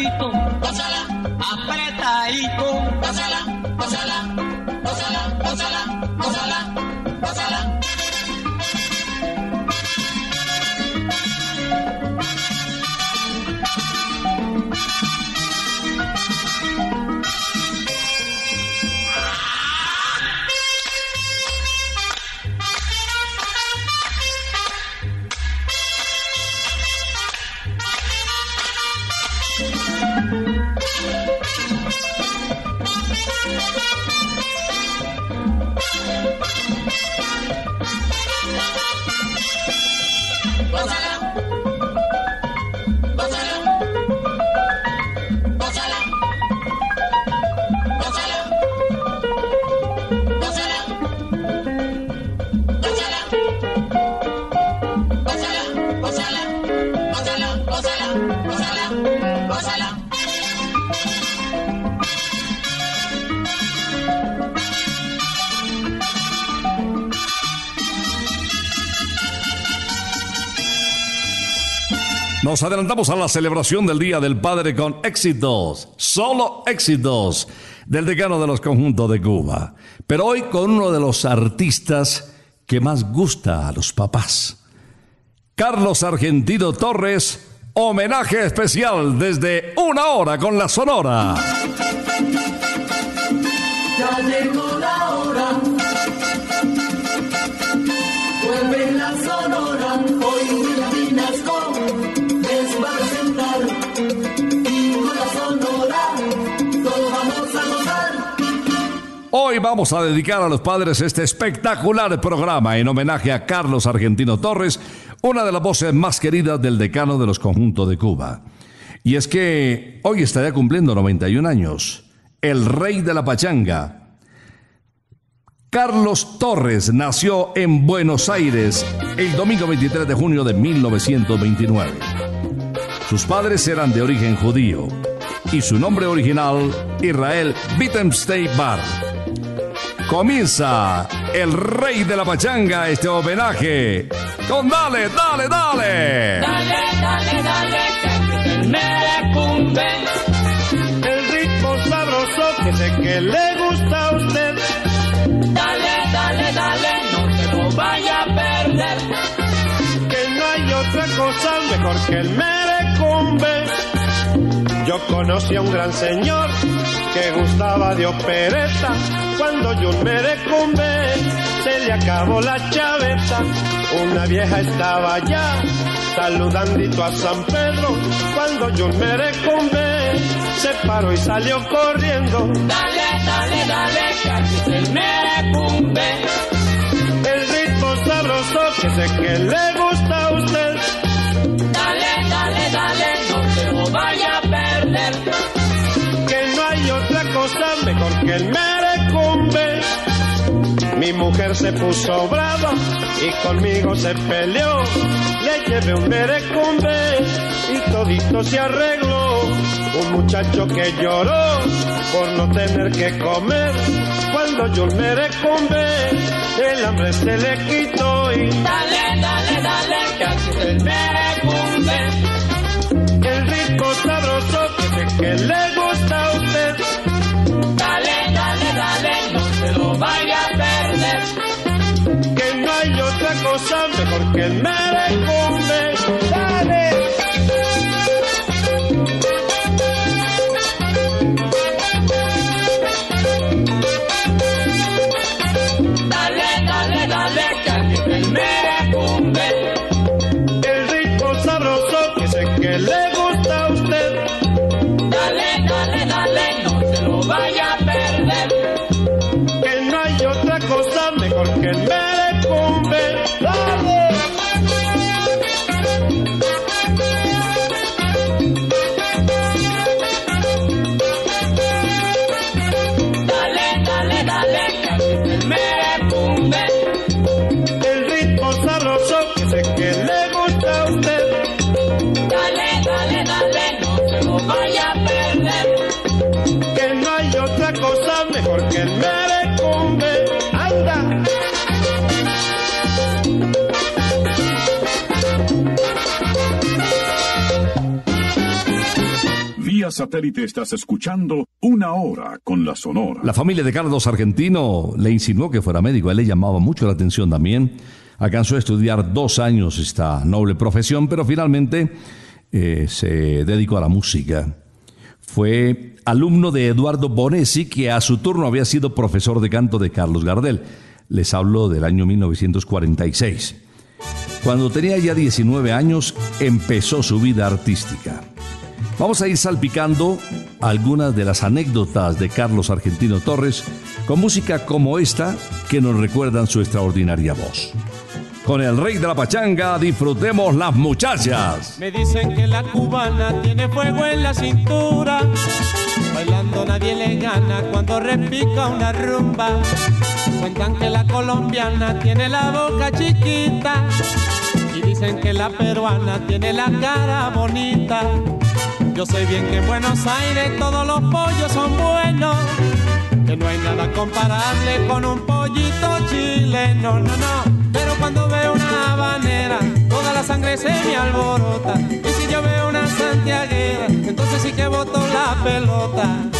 apretadito, pásala apretadito. Nos adelantamos a la celebración del Día del Padre con éxitos, solo éxitos del decano de los conjuntos de Cuba. Pero hoy con uno de los artistas que más gusta a los papás. Carlos Argentino Torres, homenaje especial desde una hora con la Sonora. Hoy vamos a dedicar a los padres este espectacular programa en homenaje a Carlos Argentino Torres, una de las voces más queridas del decano de los conjuntos de Cuba. Y es que hoy estaría cumpliendo 91 años, el rey de la pachanga. Carlos Torres nació en Buenos Aires el domingo 23 de junio de 1929. Sus padres eran de origen judío y su nombre original Israel Wittenstein Bar. Comienza el rey de la pachanga este homenaje con Dale, Dale, Dale. Dale, dale, dale, que me cumbe. El ritmo sabroso que sé que le gusta a usted. Dale, dale, dale, no se lo vaya a perder. Que no hay otra cosa mejor que el merecumbe. Yo conocí a un gran señor que gustaba de opereta. Cuando yo un merecumbe se le acabó la chaveta. Una vieja estaba allá saludandito a San Pedro. Cuando yo un merecumbe se paró y salió corriendo. Dale, dale, dale, que aquí es el merecumbe. El ritmo sabroso que sé que le gusta a usted. Dale, dale, dale, no se lo vaya a perder. que no hay otra cosa mejor que el merecumbe. Mi mujer se puso brava y conmigo se peleó. Le llevé un merecumbe y todito se arregló. Un muchacho que lloró por no tener que comer. Cuando yo un merecumbe, el hambre se le quitó y Dale, dale, dale, que aquí es el merecumbe. el rico sabroso que que le gusta a usted. Dale, dale, dale, no se lo vaya cosa mejor que merecumbe. Dale. Dale, dale, dale, que aquí es el merecumbe. El rico sabroso que sé que le gusta a usted. Dale, dale, dale, no se lo vaya a perder. Que no hay otra cosa mejor que el satélite estás escuchando Una Hora con la Sonora. La familia de Carlos Argentino le insinuó que fuera médico. A él le llamaba mucho la atención también. Alcanzó a estudiar dos años esta noble profesión, pero finalmente eh, se dedicó a la música. Fue alumno de Eduardo Bonesi, que a su turno había sido profesor de canto de Carlos Gardel. Les hablo del año 1946. Cuando tenía ya 19 años, empezó su vida artística. Vamos a ir salpicando algunas de las anécdotas de Carlos Argentino Torres con música como esta que nos recuerdan su extraordinaria voz. Con el rey de la pachanga disfrutemos las muchachas. Me dicen que la cubana tiene fuego en la cintura. Bailando nadie le gana cuando repica una rumba. Cuentan que la colombiana tiene la boca chiquita. Y dicen que la peruana tiene la cara bonita. Yo sé bien que en Buenos Aires todos los pollos son buenos. Que no hay nada comparable con un pollito chileno, no, no. Pero cuando veo una habanera, toda la sangre se me alborota. Y si yo veo una santiaguera, entonces sí que boto la pelota.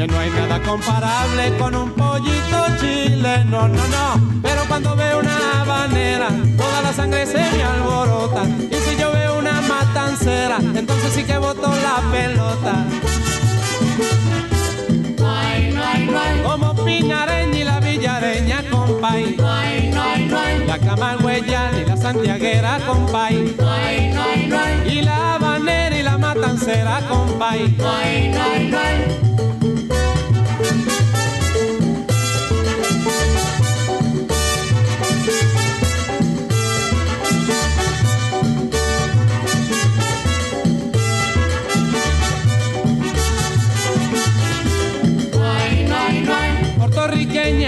Que no hay nada comparable con un pollito chileno, no, no. Pero cuando veo una habanera, toda la sangre se me alborota. Y si yo veo una matancera, entonces sí que boto la pelota. Como Pinareña y la Villareña, compay. La Camagüeyana y la Santiaguera, compay. Y la habanera y la matancera, compay.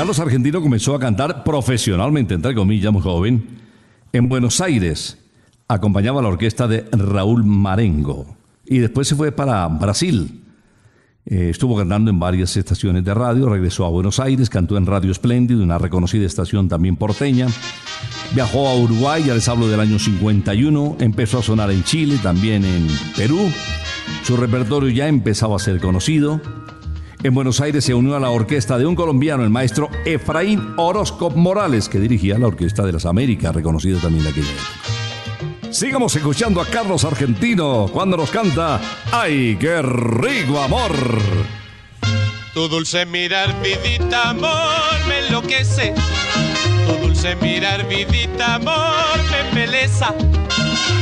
Carlos Argentino comenzó a cantar profesionalmente, entre comillas, muy joven, en Buenos Aires. Acompañaba a la orquesta de Raúl Marengo. Y después se fue para Brasil. Eh, estuvo cantando en varias estaciones de radio, regresó a Buenos Aires, cantó en Radio Espléndido, una reconocida estación también porteña. Viajó a Uruguay, ya les hablo del año 51, empezó a sonar en Chile, también en Perú. Su repertorio ya empezaba a ser conocido. En Buenos Aires se unió a la orquesta de un colombiano, el maestro Efraín Orozco Morales, que dirigía la Orquesta de las Américas, reconocido también de aquella época. Sigamos escuchando a Carlos Argentino cuando nos canta ¡Ay, qué rico amor! Tu dulce mirar, vidita, amor, me enloquece. Tu dulce mirar, vidita, amor, me embeleza.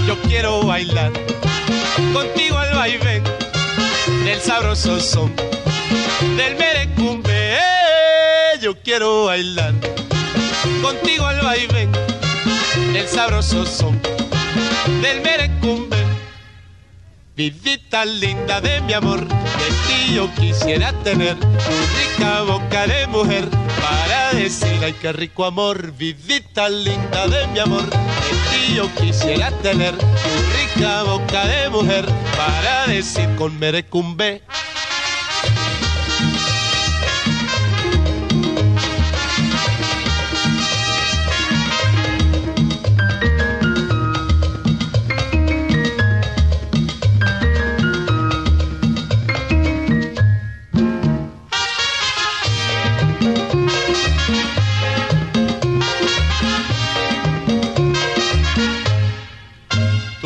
Yo quiero bailar contigo al vaivén del sabroso son del merecumbe. Yo quiero bailar contigo al vaivén del sabroso son del merecumbe. Vidita linda de mi amor, de ti yo quisiera tener tu rica boca de mujer para decir ay qué rico amor. Vidita linda de mi amor, de ti yo quisiera tener tu rica boca de mujer para decir con merecumbe.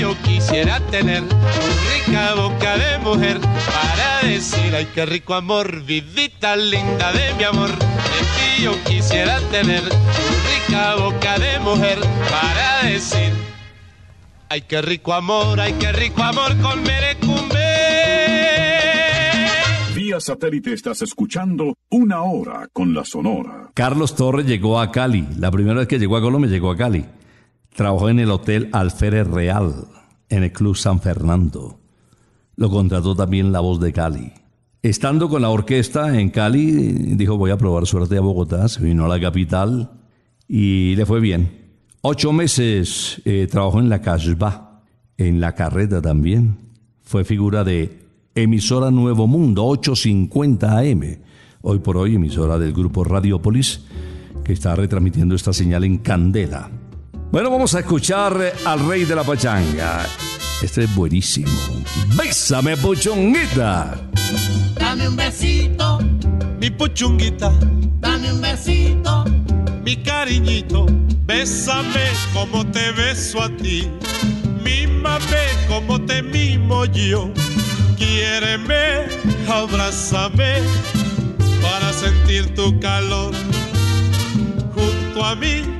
yo quisiera tener tu rica boca de mujer para decir ay qué rico amor. Vidita linda de mi amor, de ti yo quisiera tener tu rica boca de mujer para decir ay qué rico amor, ay qué rico amor con merecumbe. Vía satélite estás escuchando Una Hora con la Sonora. Carlos Torres llegó a Cali. La primera vez que llegó a Colombia llegó a Cali. Trabajó en el Hotel Alférez Real, en el Club San Fernando. Lo contrató también La Voz de Cali. Estando con la orquesta en Cali, dijo voy a probar suerte a Bogotá. Se vino a la capital y le fue bien. Ocho meses eh, trabajó en la Casbah, en la carreta también. Fue figura de emisora Nuevo Mundo, 850 AM. Hoy por hoy, emisora del grupo Radiopolis, que está retransmitiendo esta señal en Candela. Bueno, vamos a escuchar al rey de la pachanga. Este es buenísimo. Bésame, puchonguita. Dame un besito, Mi puchunguita, dame un besito, mi cariñito, bésame como te beso a ti. Mímame como te mimo yo. Quiéreme, abrázame para sentir tu calor. Junto a mi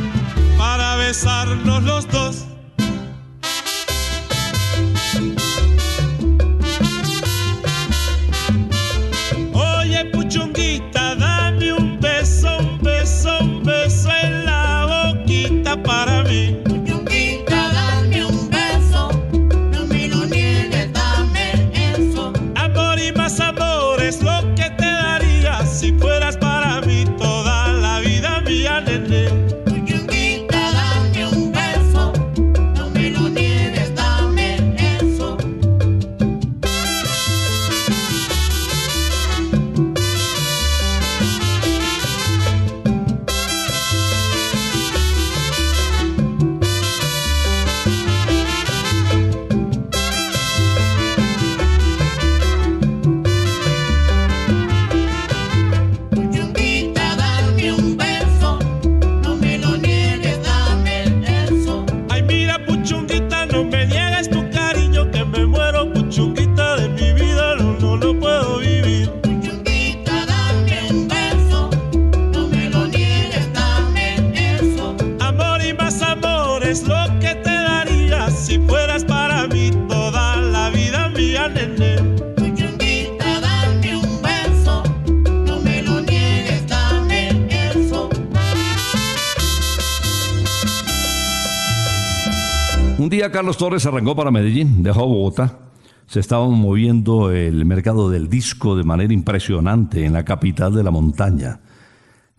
besarnos los dos. Carlos Torres arrancó para Medellín, dejó Bogotá. Se estaba moviendo el mercado del disco de manera impresionante en la capital de la montaña.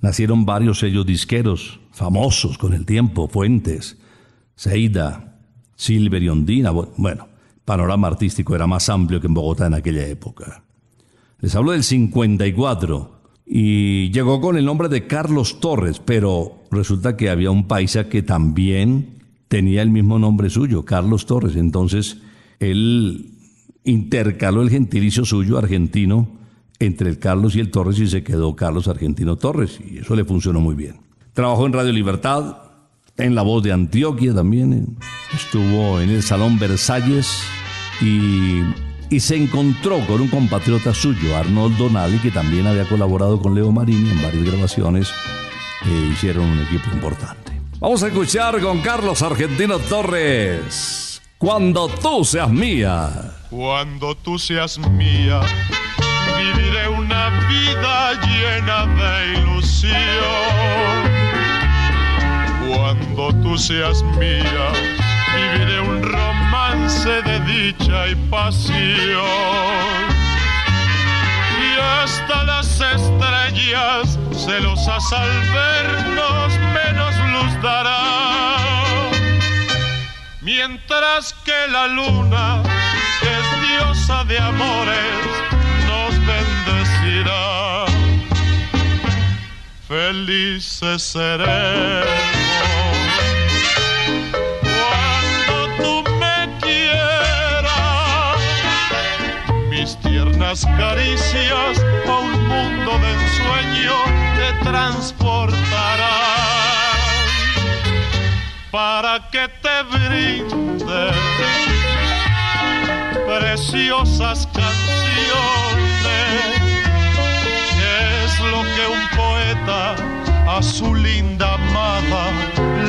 Nacieron varios sellos disqueros, famosos con el tiempo, Fuentes, Seida, Silver y Ondina. Bueno, panorama artístico era más amplio que en Bogotá en aquella época. Les hablo del 54 y llegó con el nombre de Carlos Torres, pero resulta que había un paisa que también tenía el mismo nombre suyo, Carlos Torres. Entonces, él intercaló el gentilicio suyo argentino entre el Carlos y el Torres y se quedó Carlos Argentino Torres y eso le funcionó muy bien. Trabajó en Radio Libertad, en La Voz de Antioquia también, estuvo en el Salón Versalles y, y se encontró con un compatriota suyo, Arnold Donali, que también había colaborado con Leo Marini en varias grabaciones e hicieron un equipo importante. Vamos a escuchar con Carlos Argentino Torres, Cuando tú seas mía. Cuando tú seas mía, viviré una vida llena de ilusión. Cuando tú seas mía, viviré un romance de dicha y pasión. Hasta las estrellas, celosas al vernos, menos luz dará. Mientras que la luna, que es diosa de amores, nos bendecirá. Felices seremos caricias a un mundo de ensueño te transportarán para que te brinde preciosas canciones, es lo que un poeta a su linda amada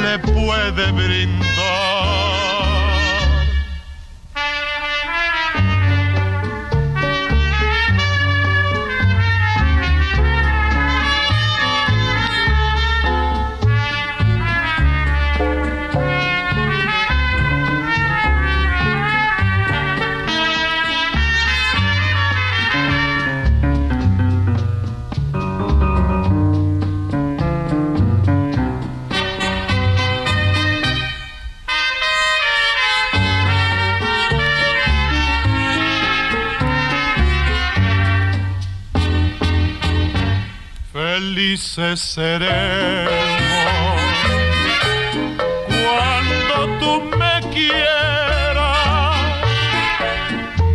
le puede brindar. Felices seremos cuando tú me quieras.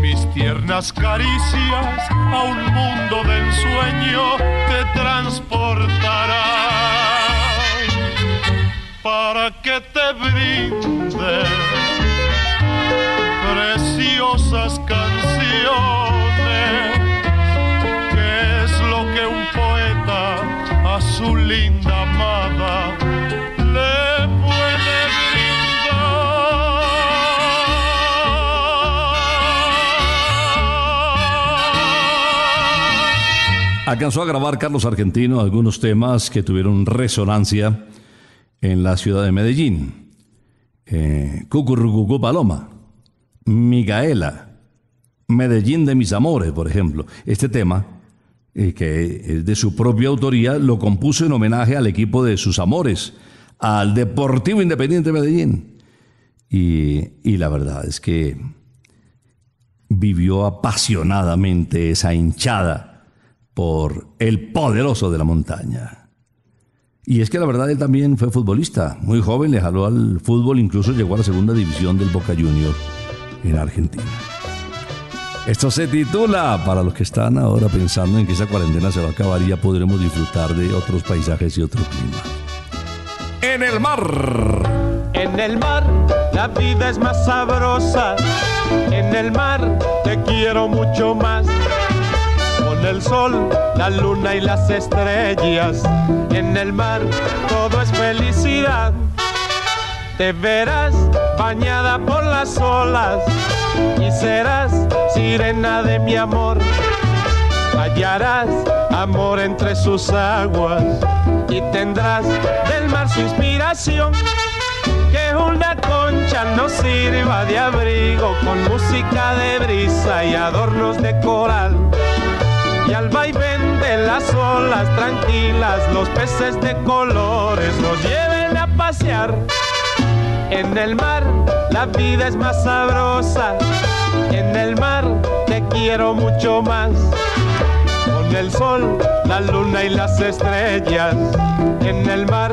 Mis tiernas caricias a un mundo de ensueño te transportarán para que te brinde preciosas canciones su linda amada le puede brindar. Alcanzó a grabar Carlos Argentino algunos temas que tuvieron resonancia en la ciudad de Medellín. Eh, Paloma, Micaela, Medellín de mis amores, por ejemplo. Este tema, eh, que es de su propia autoría, lo compuso en homenaje al equipo de sus amores, al Deportivo Independiente de Medellín. Y, y la verdad es que vivió apasionadamente esa hinchada por el poderoso de la montaña. Y es que la verdad él también fue futbolista. Muy joven le jaló al fútbol, incluso llegó a la segunda división del Boca Juniors en Argentina. Esto se titula, para los que están ahora pensando en que esa cuarentena se va a acabar y ya podremos disfrutar de otros paisajes y otros climas. En el mar. En el mar la vida es más sabrosa. En el mar te quiero mucho más. Con el sol, la luna y las estrellas. En el mar todo es felicidad. Te verás bañada por las olas y serás sirena de mi amor. Hallarás amor entre sus aguas y tendrás del mar su inspiración. Que una concha nos sirva de abrigo con música de brisa y adornos de coral. Y al vaivén de las olas tranquilas, los peces de colores nos lleven a pasear. En el mar la vida es más sabrosa, en el mar te quiero mucho más con el sol, la luna y las estrellas. En el mar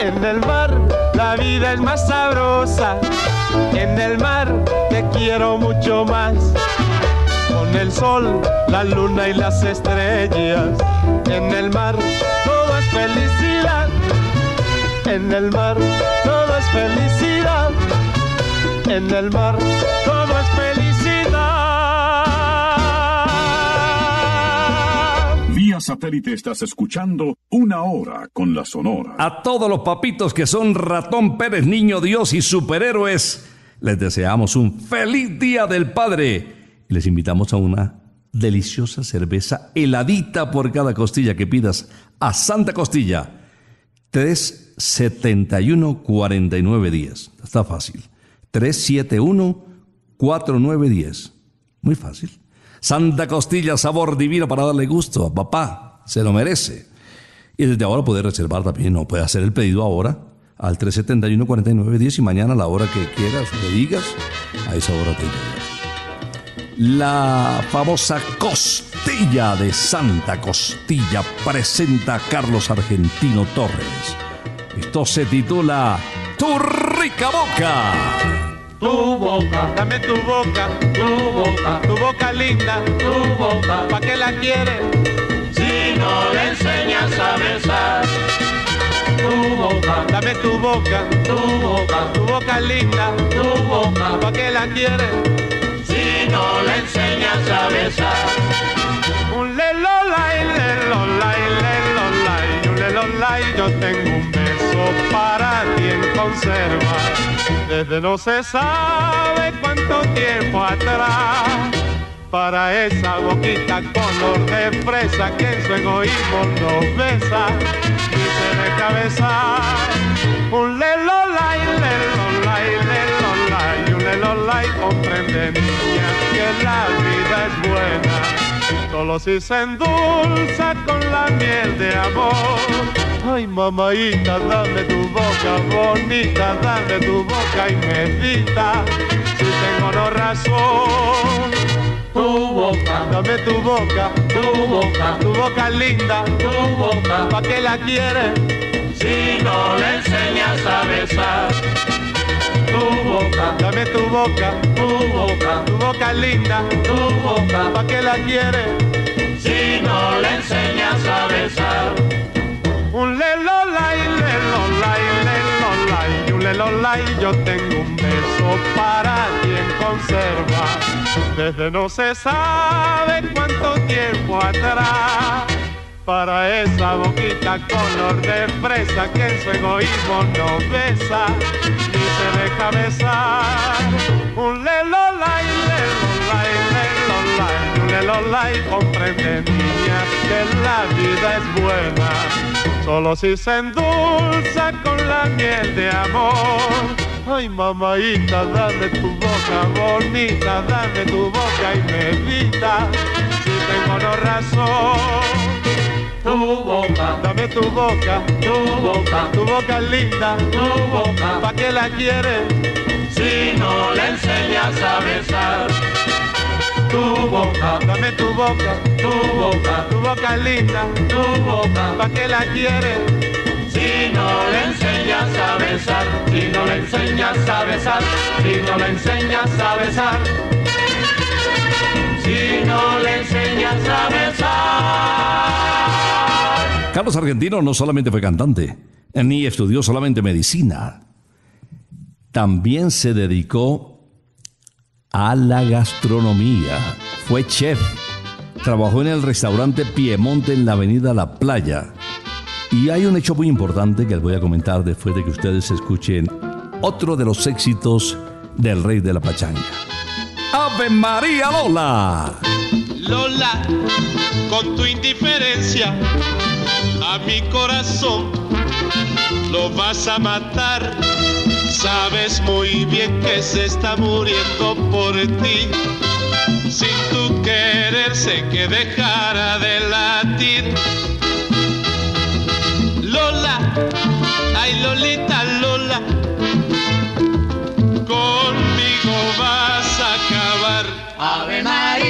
en el mar la vida es más sabrosa. En el mar te quiero mucho más. Con el sol, la luna y las estrellas. En el mar todo es felicidad. En el mar todo es felicidad. En el mar todo es satélite estás escuchando Una Hora con la Sonora. A todos los papitos que son Ratón Pérez, Niño Dios y superhéroes, les deseamos un feliz Día del Padre. Les invitamos a una deliciosa cerveza heladita por cada costilla que pidas a Santa Costilla. 371 49 días. Está fácil. 371 4910. Muy fácil. Santa Costilla, sabor divino para darle gusto a papá. Se lo merece. Y desde ahora puede reservar también, no puede hacer el pedido ahora al 371-4910 y mañana a la hora que quieras, le digas, a esa hora te. La famosa costilla de Santa Costilla presenta a Carlos Argentino Torres. Esto se titula Tu rica boca tu boca, dame tu boca, tu boca, tu boca linda, tu boca, ¿pa' qué la quieres? Si no le enseñas a besar. Tu boca, dame tu boca, tu boca, tu boca linda, tu boca, ¿pa' qué la quieres? Si no le enseñas a besar. Un lelolay, lelolay, lelolay, un lelolay, yo tengo un beso para ti en conserva desde no se sabe cuánto tiempo atrás. Para esa boquita color de fresa que en su egoísmo nos besa y se deja besar. Un lelolay, lelolay, lelolay, un lelolay comprende niña que la vida es buena, solo si se endulza con la miel de amor Ay, mamaita, dame tu boca bonita, dame tu boca y medita, si tengo no razón. Tu boca, dame tu boca, tu boca, tu boca linda, tu boca, ¿pa' qué la quieres? Si no le enseñas a besar. Tu boca, dame tu boca, tu boca, tu boca linda, tu boca, ¿pa' qué la quieres? Si no le enseñas a besar. Un lelolay, lelolay, lelolay, un lelolay, yo tengo un beso para quien conserva, desde no se sabe cuánto tiempo atrás, para esa boquita color de fresa que en su egoísmo no besa, ni se deja besar, un lelolay, lelolay, lelolay, un lelolay, comprende niña que la vida es buena solo si se endulza con la miel de amor. Ay, mamaita, dame tu boca bonita, dame tu boca y medita, si tengo no razón. Tu boca, dame tu boca, tu boca, tu boca linda, tu boca. ¿pa' qué la quieres? Si no le enseñas a besar, tu boca, Dame tu boca, tu boca, tu boca linda, tu boca. ¿pa' qué la quieres? Si no le enseñas a besar, si no le enseñas a besar, si no le enseñas a besar, si no le enseñas a besar. Carlos Argentino no solamente fue cantante, ni estudió solamente medicina, también se dedicó a la gastronomía. Fue chef, trabajó en el restaurante Piemonte en la avenida La Playa. Y hay un hecho muy importante que les voy a comentar después de que ustedes escuchen otro de los éxitos del rey de la pachanga. ¡Ave María Lola! Lola, con tu indiferencia a mi corazón lo vas a matar. Sabes muy bien que se está muriendo por ti. Sin tu querer sé que dejara de latir. Lola, ay Lolita Lola, conmigo vas a acabar. Ave María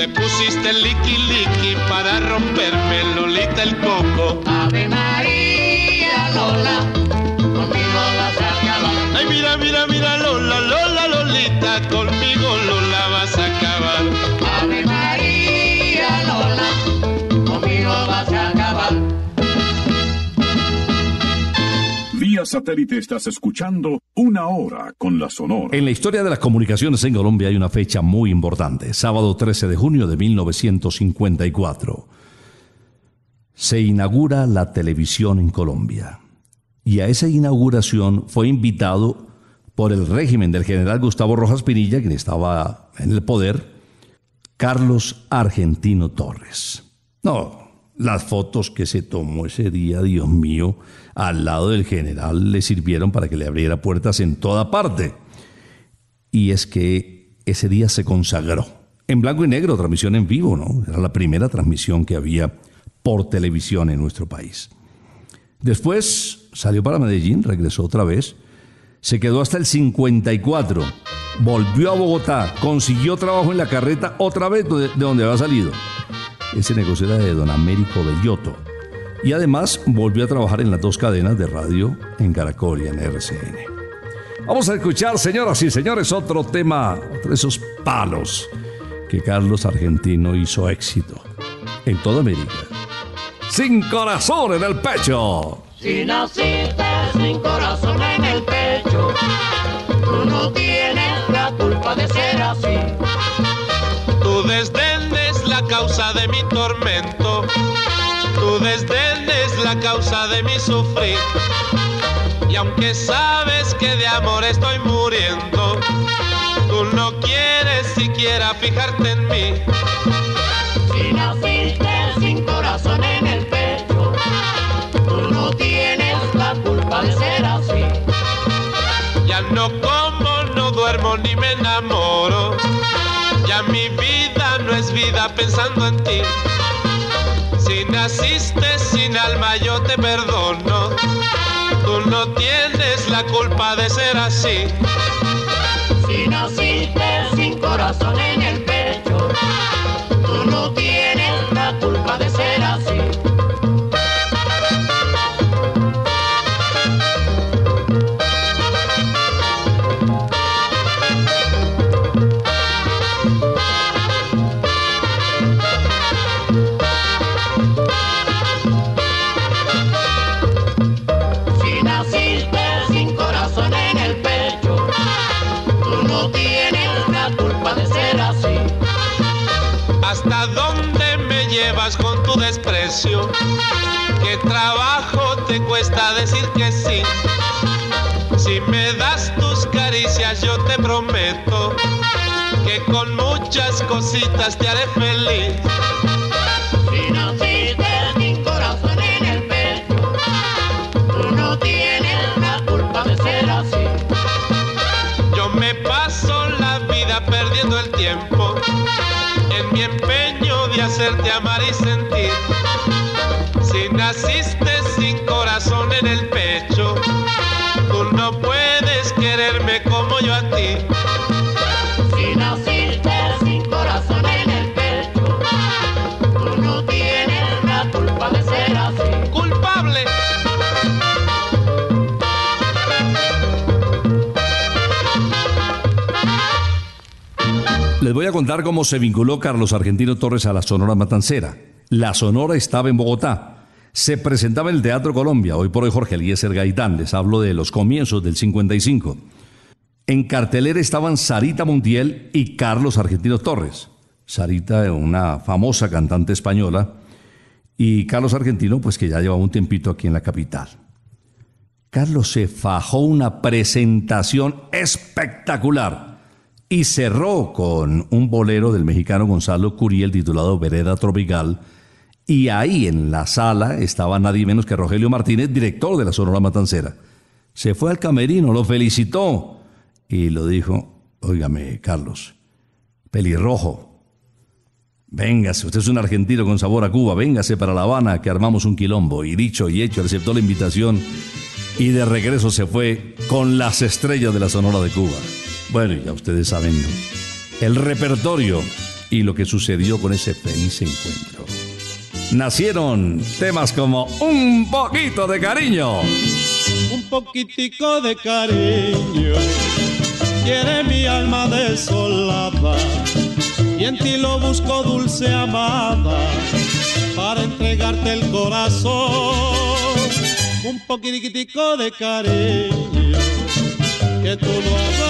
Te pusiste liqui liqui para romperme Lolita el coco. Ave María Lola, conmigo vas a acabar. Ay, mira, mira, mira, Lola, Lola, Lolita, conmigo Lola Satélite estás escuchando una hora con la Sonora. En la historia de las comunicaciones en Colombia hay una fecha muy importante, sábado 13 de junio de 1954. Se inaugura la televisión en Colombia. Y a esa inauguración fue invitado por el régimen del general Gustavo Rojas Pinilla, quien estaba en el poder, Carlos Argentino Torres. No, las fotos que se tomó ese día, Dios mío, al lado del general le sirvieron para que le abriera puertas en toda parte. Y es que ese día se consagró. En blanco y negro, transmisión en vivo, ¿no? Era la primera transmisión que había por televisión en nuestro país. Después salió para Medellín, regresó otra vez, se quedó hasta el 54, volvió a Bogotá, consiguió trabajo en la carreta otra vez de de donde había salido. Ese negocio era de don Américo Bellotto. Y además volvió a trabajar en las dos cadenas de radio en Caracol y en RCN. Vamos a escuchar, señoras y señores, otro tema, otro de esos palos que Carlos Argentino hizo éxito en toda América. Sin corazón en el pecho. Si naciste sin corazón en el pecho, tú no tienes la culpa de ser así. Mi tormento. Tu desdén es la causa de mi sufrir. Y aunque sabes que de amor estoy muriendo, tú no quieres siquiera fijarte en mí. Si naciste sin corazón en el pecho, tú no tienes la culpa de ser así. Ya no como, no duermo duermo ni me pensando en ti. Si naciste sin alma yo te perdono. Tú no tienes la culpa de ser así. Si naciste sin corazón en el cositas te haré feliz. Si naciste sin corazón en el pecho, tú no tienes la culpa de ser así. Yo me paso la vida perdiendo el tiempo en mi empeño de hacerte amar y sentir. Si naciste voy a contar cómo se vinculó Carlos Argentino Torres a la Sonora Matancera. La Sonora estaba en Bogotá. Se presentaba en el Teatro Colombia, hoy por hoy Jorge Eliezer Gaitán, les hablo de los comienzos del 55. En cartelera estaban Sarita Montiel y Carlos Argentino Torres. Sarita, una famosa cantante española, y Carlos Argentino, pues que ya llevaba un tiempito aquí en la capital. Carlos se fajó una presentación espectacular y cerró con un bolero del mexicano Gonzalo Curiel titulado Vereda Tropical. Y ahí en la sala estaba nadie menos que Rogelio Martínez, director de la Sonora Matancera. Se fue al camerino, lo felicitó y lo dijo, óigame, Carlos, pelirrojo, véngase, usted es un argentino con sabor a Cuba, véngase para La Habana que armamos un quilombo. Y dicho y hecho, aceptó la invitación y de regreso se fue con las estrellas de la Sonora de Cuba. Bueno, ya ustedes saben el repertorio y lo que sucedió con ese feliz encuentro. Nacieron temas como Un poquito de cariño. un poquitico de cariño. Quiere mi alma desolada y en ti lo busco dulce amada para entregarte el corazón. Un poquitico de cariño que tú habrás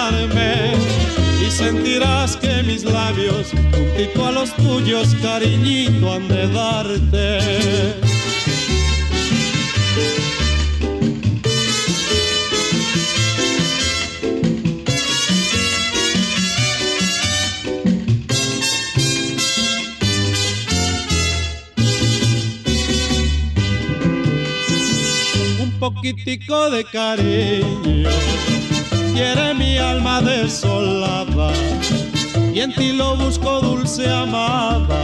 Sentirás que mis labios, juntito a los tuyos, cariñito han de darte. un poquitico de cariño. Quiere mi alma desolada y en ti lo busco dulce amada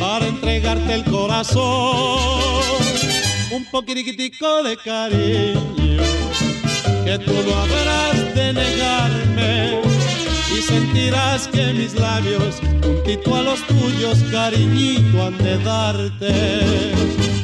para entregarte el corazón. Un poquitico de cariño que tú no habrás de negarme y sentirás que mis labios juntito a los tuyos cariñito han de darte.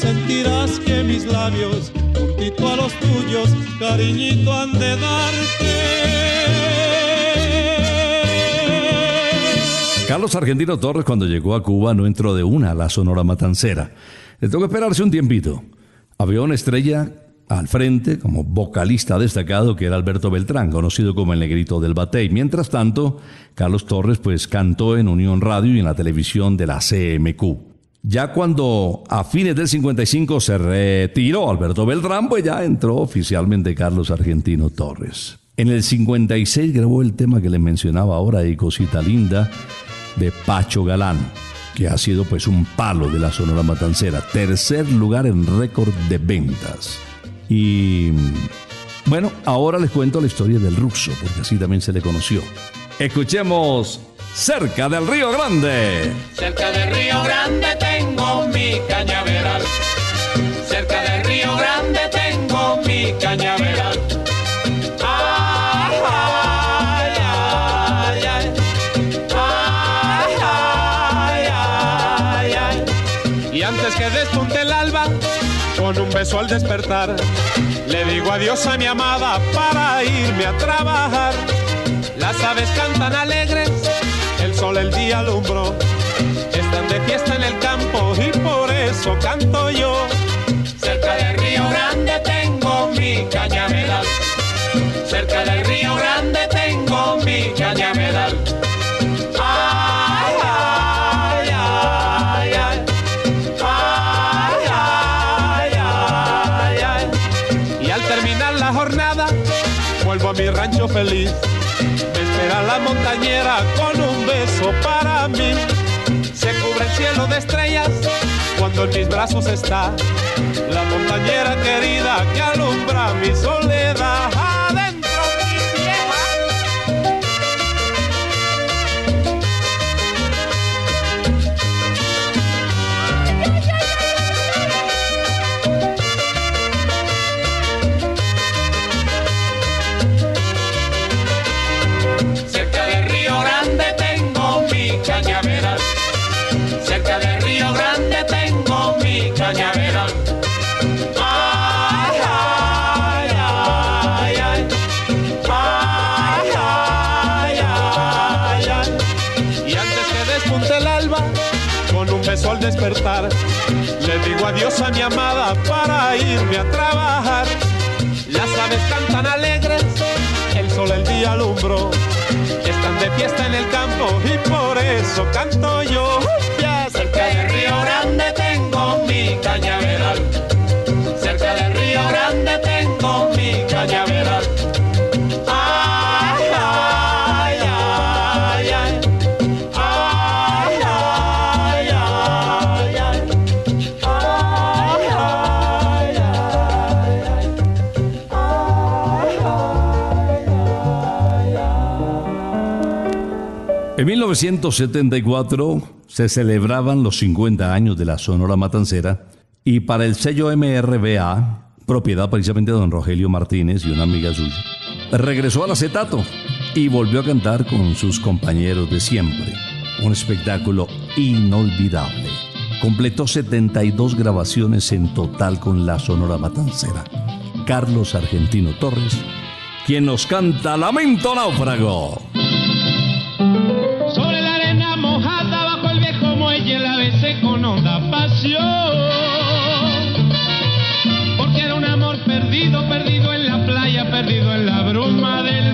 Sentirás que mis labios, juntito a los tuyos, cariñito han de darte. Carlos Argentino Torres cuando llegó a Cuba no entró de una a la Sonora Matancera. Le que esperarse un tiempito. Había una estrella al frente como vocalista destacado que era Alberto Beltrán, conocido como el negrito del batey. Mientras tanto, Carlos Torres pues cantó en Unión Radio y en la televisión de la CMQ. Ya cuando a fines del 55 se retiró Alberto Beltrán, pues ya entró oficialmente Carlos Argentino Torres. En el 56 grabó el tema que le mencionaba ahora y Cosita Linda de Pacho Galán, que ha sido pues un palo de la Sonora Matancera, tercer lugar en récord de ventas. Y bueno, ahora les cuento la historia del ruso, porque así también se le conoció. Escuchemos cerca del Río Grande. Cerca del Río Grande tengo mi cañaveral. Cerca del Río Grande tengo mi cañaveral. Ay. Y antes que despunte el alba, con un beso al despertar, le digo adiós a mi amada para irme a trabajar. Las aves cantan alegres, el sol el día alumbró. Están de fiesta en el campo y por eso canto yo. Cerca del Río Grande tengo mi cañaveral. Cerca del Río Grande tengo mi cañaveral. Y al terminar la jornada, vuelvo a mi rancho feliz. La montañera con un beso para mí. Se cubre el cielo de estrellas cuando en mis brazos está la montañera querida que alumbra mi soledad. Le digo adiós a mi amada para irme a trabajar. Las aves cantan alegres, el sol el día alumbró. Están de fiesta en el campo y por eso canto yo. Ya Cerca del Río Grande tengo mi cañaveral. 1974 se celebraban los 50 años de la Sonora Matancera y para el sello MRBA, propiedad precisamente de don Rogelio Martínez y una amiga suya, regresó al acetato y volvió a cantar con sus compañeros de siempre. Un espectáculo inolvidable. Completó 72 grabaciones en total con la Sonora Matancera. Carlos Argentino Torres, quien nos canta Lamento Náufrago. Porque era un amor perdido, perdido en la playa, perdido en la bruma del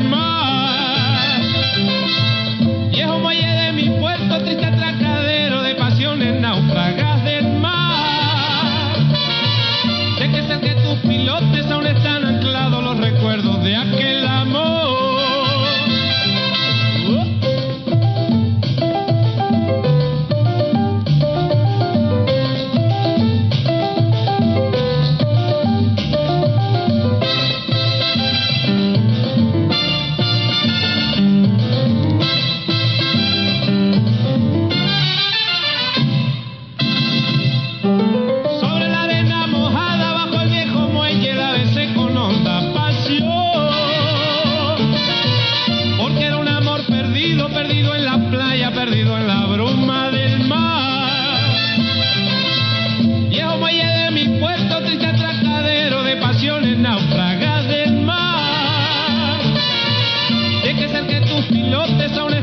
islotes aún están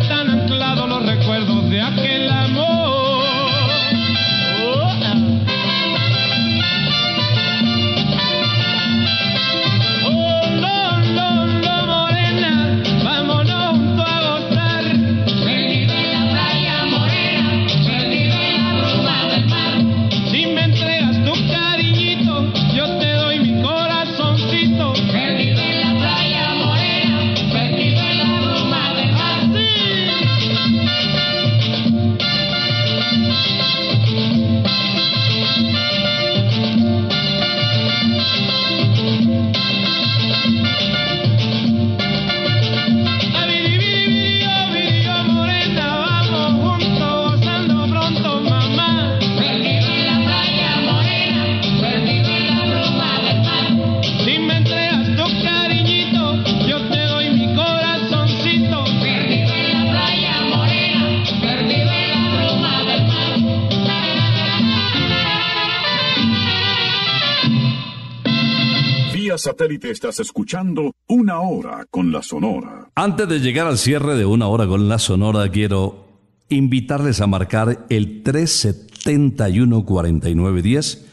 satélite estás escuchando Una Hora con la Sonora. Antes de llegar al cierre de una hora con la Sonora, quiero invitarles a marcar el 371-4910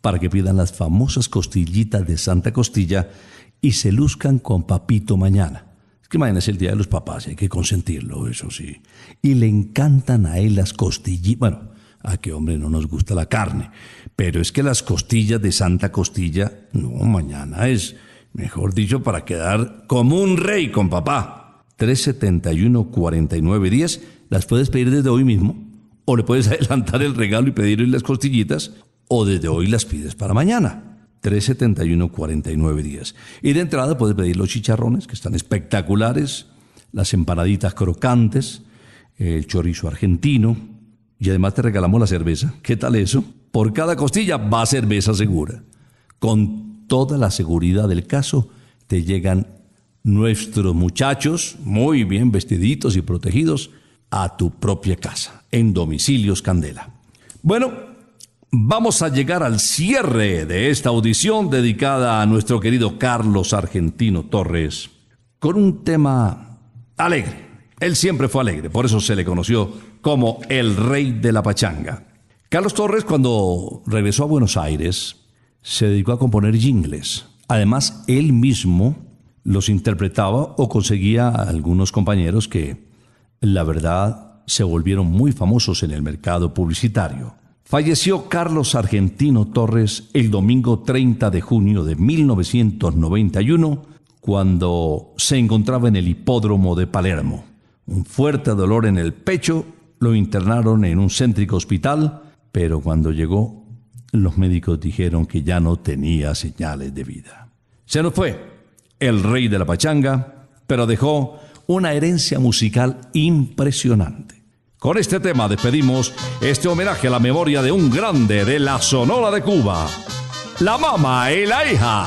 para que pidan las famosas costillitas de Santa Costilla y se luzcan con papito mañana. Es que mañana es el Día de los Papás, hay que consentirlo, eso sí. Y le encantan a él las costillitas. Bueno, a qué hombre no nos gusta la carne. Pero es que las costillas de Santa Costilla, no, mañana es, mejor dicho, para quedar como un rey con papá. 371-4910, las puedes pedir desde hoy mismo, o le puedes adelantar el regalo y pedirle las costillitas, o desde hoy las pides para mañana. 371-4910. Y de entrada puedes pedir los chicharrones, que están espectaculares, las empanaditas crocantes, el chorizo argentino, y además te regalamos la cerveza. ¿Qué tal eso? Por cada costilla va cerveza segura. Con toda la seguridad del caso, te llegan nuestros muchachos, muy bien vestiditos y protegidos, a tu propia casa, en Domicilios Candela. Bueno, vamos a llegar al cierre de esta audición dedicada a nuestro querido Carlos Argentino Torres, con un tema alegre. Él siempre fue alegre, por eso se le conoció como el rey de la pachanga. Carlos Torres, cuando regresó a Buenos Aires, se dedicó a componer jingles. Además, él mismo los interpretaba o conseguía a algunos compañeros que, la verdad, se volvieron muy famosos en el mercado publicitario. Falleció Carlos Argentino Torres el domingo 30 de junio de 1991, cuando se encontraba en el hipódromo de Palermo. Un fuerte dolor en el pecho lo internaron en un céntrico hospital, pero cuando llegó, los médicos dijeron que ya no tenía señales de vida. Se nos fue el rey de la pachanga, pero dejó una herencia musical impresionante. Con este tema despedimos este homenaje a la memoria de un grande de la Sonora de Cuba, la mamá y la hija.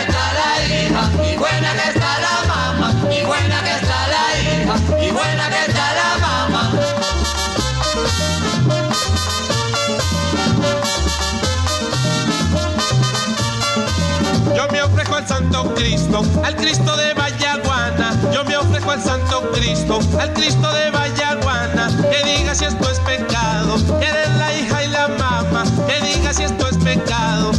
buena que está la mamá. Yo me ofrezco al Santo Cristo, al Cristo de Vallaguana. Yo me ofrezco al Santo Cristo, al Cristo de Vallaguana. Que diga si esto es pecado, que eres la hija y la mamá. Que diga si esto es pecado,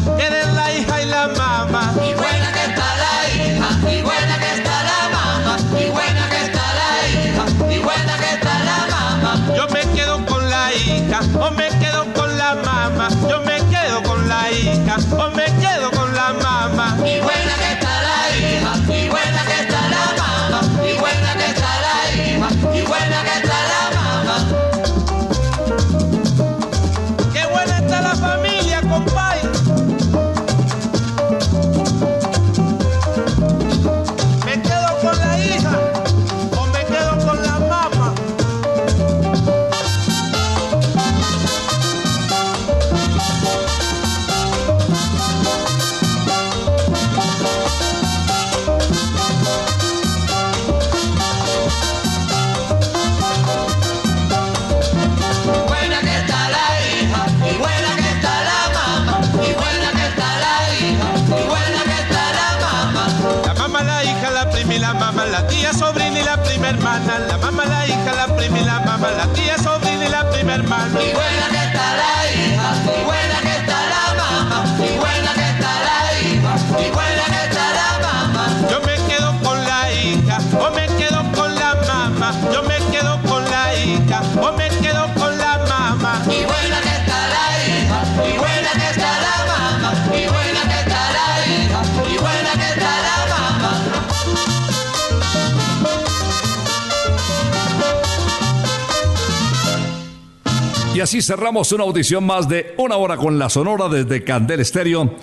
cerramos una audición más de una hora con la Sonora desde Candel Estéreo,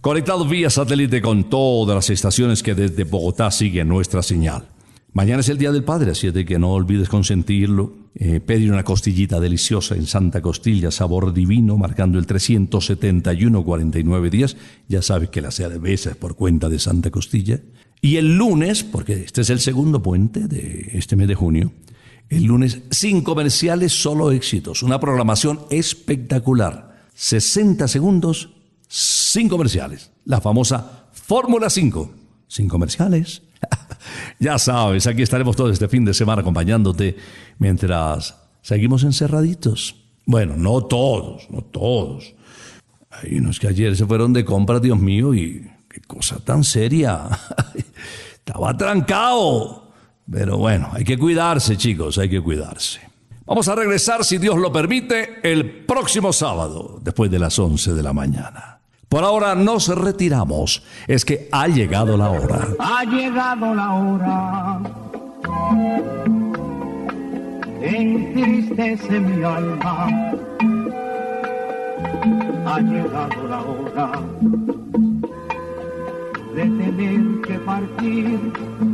conectado vía satélite con todas las estaciones que desde Bogotá siguen nuestra señal. Mañana es el Día del Padre, así es de que no olvides consentirlo. Eh, pedir una costillita deliciosa en Santa Costilla, sabor divino, marcando el 371-49 días. Ya sabes que la cerveza es por cuenta de Santa Costilla. Y el lunes, porque este es el segundo puente de este mes de junio, el lunes, sin comerciales, solo éxitos. Una programación espectacular. 60 segundos, sin comerciales. La famosa Fórmula 5. Sin comerciales. ya sabes, aquí estaremos todo este fin de semana acompañándote mientras seguimos encerraditos. Bueno, no todos, no todos. Hay unos que ayer se fueron de compras, Dios mío, y qué cosa tan seria. Estaba trancado. Pero bueno, hay que cuidarse, chicos, hay que cuidarse. Vamos a regresar, si Dios lo permite, el próximo sábado, después de las 11 de la mañana. Por ahora nos retiramos, es que ha llegado la hora. Ha llegado la hora. Entristece mi alma. Ha llegado la hora de tener que partir.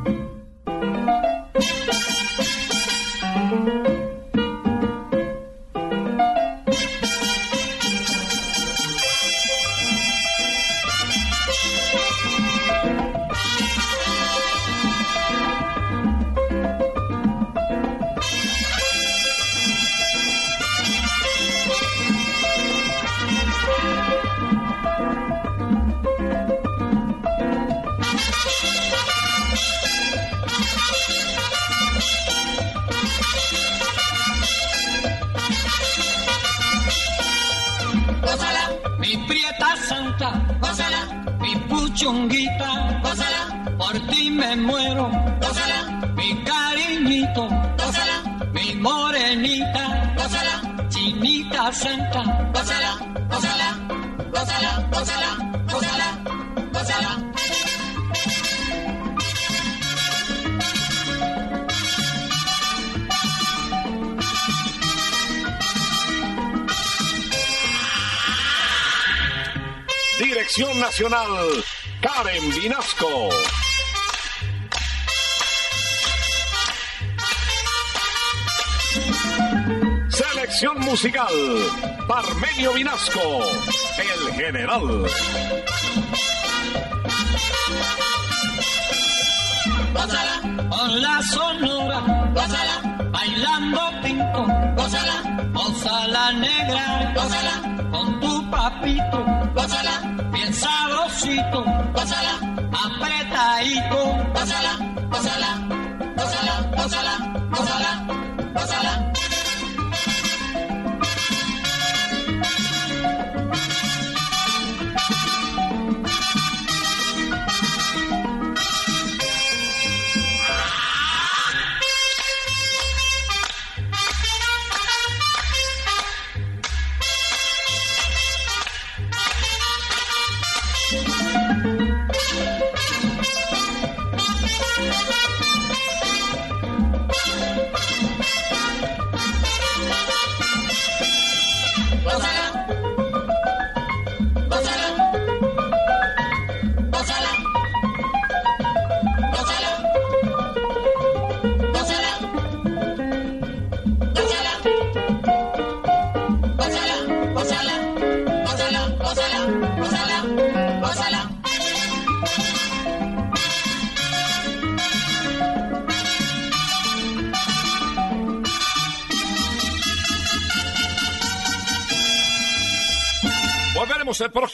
El general. Gózala, con la sonora, gózala, bailando pinto, gózala, gózala negra, gózala, con tu papito, gózala, bien sabrosito, gózala, apretadito, gózala,